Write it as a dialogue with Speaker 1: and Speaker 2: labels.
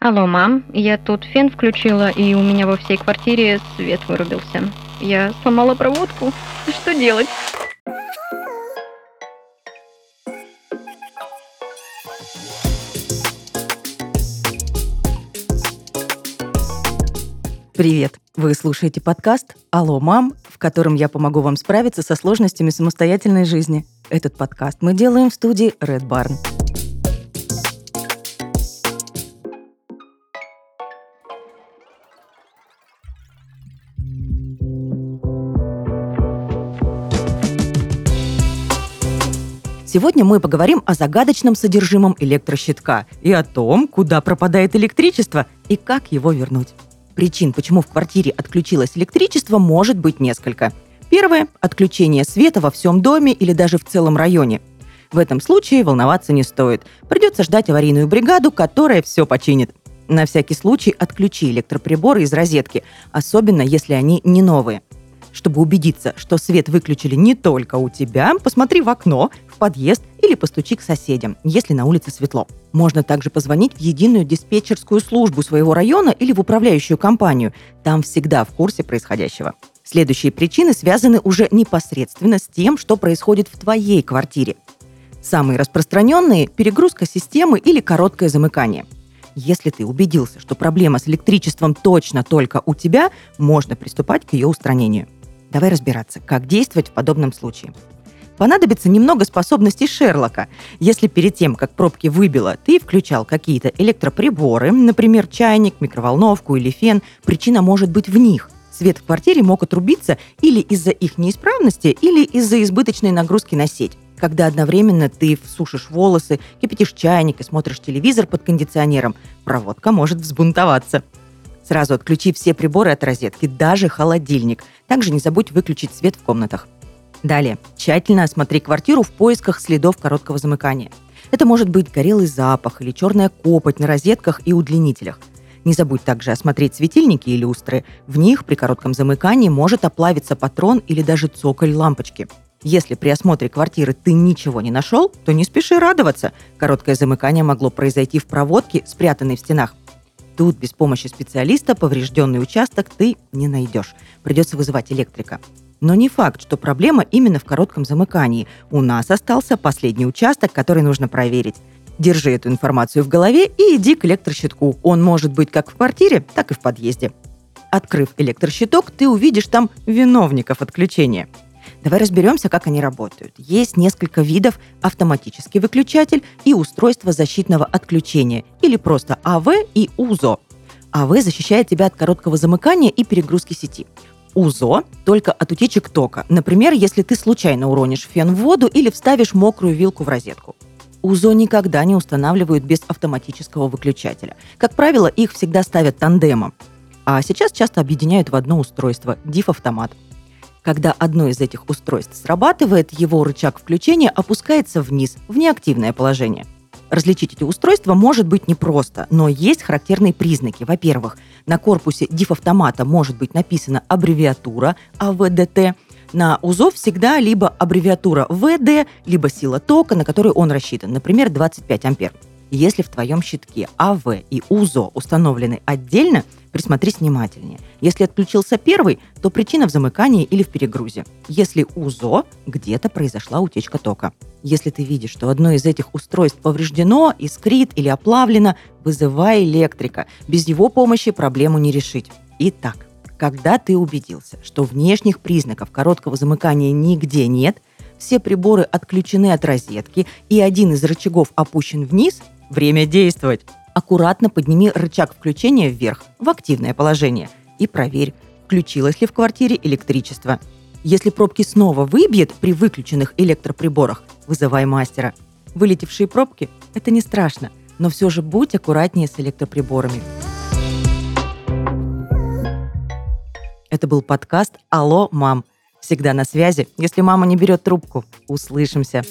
Speaker 1: Алло, мам, я тут фен включила, и у меня во всей квартире свет вырубился. Я сломала проводку. Что делать?
Speaker 2: Привет! Вы слушаете подкаст «Алло, мам», в котором я помогу вам справиться со сложностями самостоятельной жизни. Этот подкаст мы делаем в студии Red Barn. Сегодня мы поговорим о загадочном содержимом электрощитка и о том, куда пропадает электричество и как его вернуть. Причин, почему в квартире отключилось электричество, может быть несколько. Первое – отключение света во всем доме или даже в целом районе. В этом случае волноваться не стоит. Придется ждать аварийную бригаду, которая все починит. На всякий случай отключи электроприборы из розетки, особенно если они не новые. Чтобы убедиться, что свет выключили не только у тебя, посмотри в окно, в подъезд или постучи к соседям, если на улице светло. Можно также позвонить в единую диспетчерскую службу своего района или в управляющую компанию. Там всегда в курсе происходящего. Следующие причины связаны уже непосредственно с тем, что происходит в твоей квартире. Самые распространенные – перегрузка системы или короткое замыкание. Если ты убедился, что проблема с электричеством точно только у тебя, можно приступать к ее устранению. Давай разбираться, как действовать в подобном случае. Понадобится немного способностей Шерлока. Если перед тем, как пробки выбило, ты включал какие-то электроприборы, например, чайник, микроволновку или фен, причина может быть в них. Свет в квартире мог отрубиться или из-за их неисправности, или из-за избыточной нагрузки на сеть. Когда одновременно ты сушишь волосы, кипятишь чайник и смотришь телевизор под кондиционером, проводка может взбунтоваться. Сразу отключи все приборы от розетки, даже холодильник. Также не забудь выключить свет в комнатах. Далее. Тщательно осмотри квартиру в поисках следов короткого замыкания. Это может быть горелый запах или черная копоть на розетках и удлинителях. Не забудь также осмотреть светильники и люстры. В них при коротком замыкании может оплавиться патрон или даже цоколь лампочки. Если при осмотре квартиры ты ничего не нашел, то не спеши радоваться. Короткое замыкание могло произойти в проводке, спрятанной в стенах. Тут без помощи специалиста поврежденный участок ты не найдешь. Придется вызывать электрика. Но не факт, что проблема именно в коротком замыкании. У нас остался последний участок, который нужно проверить. Держи эту информацию в голове и иди к электрощитку. Он может быть как в квартире, так и в подъезде. Открыв электрощиток, ты увидишь там виновников отключения – Давай разберемся, как они работают. Есть несколько видов автоматический выключатель и устройство защитного отключения, или просто АВ и УЗО. АВ защищает тебя от короткого замыкания и перегрузки сети. УЗО только от утечек тока. Например, если ты случайно уронишь фен в воду или вставишь мокрую вилку в розетку. УЗО никогда не устанавливают без автоматического выключателя. Как правило, их всегда ставят тандемом. А сейчас часто объединяют в одно устройство – DIF-автомат. Когда одно из этих устройств срабатывает, его рычаг включения опускается вниз, в неактивное положение. Различить эти устройства может быть непросто, но есть характерные признаки. Во-первых, на корпусе DIF-автомата может быть написана аббревиатура АВДТ. На УЗО всегда либо аббревиатура ВД, либо сила тока, на которую он рассчитан, например, 25 ампер. Если в твоем щитке АВ и УЗО установлены отдельно, присмотрись внимательнее. Если отключился первый, то причина в замыкании или в перегрузе. Если УЗО, где-то произошла утечка тока. Если ты видишь, что одно из этих устройств повреждено, искрит или оплавлено, вызывай электрика. Без его помощи проблему не решить. Итак, когда ты убедился, что внешних признаков короткого замыкания нигде нет, все приборы отключены от розетки и один из рычагов опущен вниз, Время действовать. Аккуратно подними рычаг включения вверх, в активное положение, и проверь, включилось ли в квартире электричество. Если пробки снова выбьет при выключенных электроприборах, вызывай мастера. Вылетевшие пробки – это не страшно, но все же будь аккуратнее с электроприборами. Это был подкаст «Алло, мам». Всегда на связи, если мама не берет трубку. Услышимся.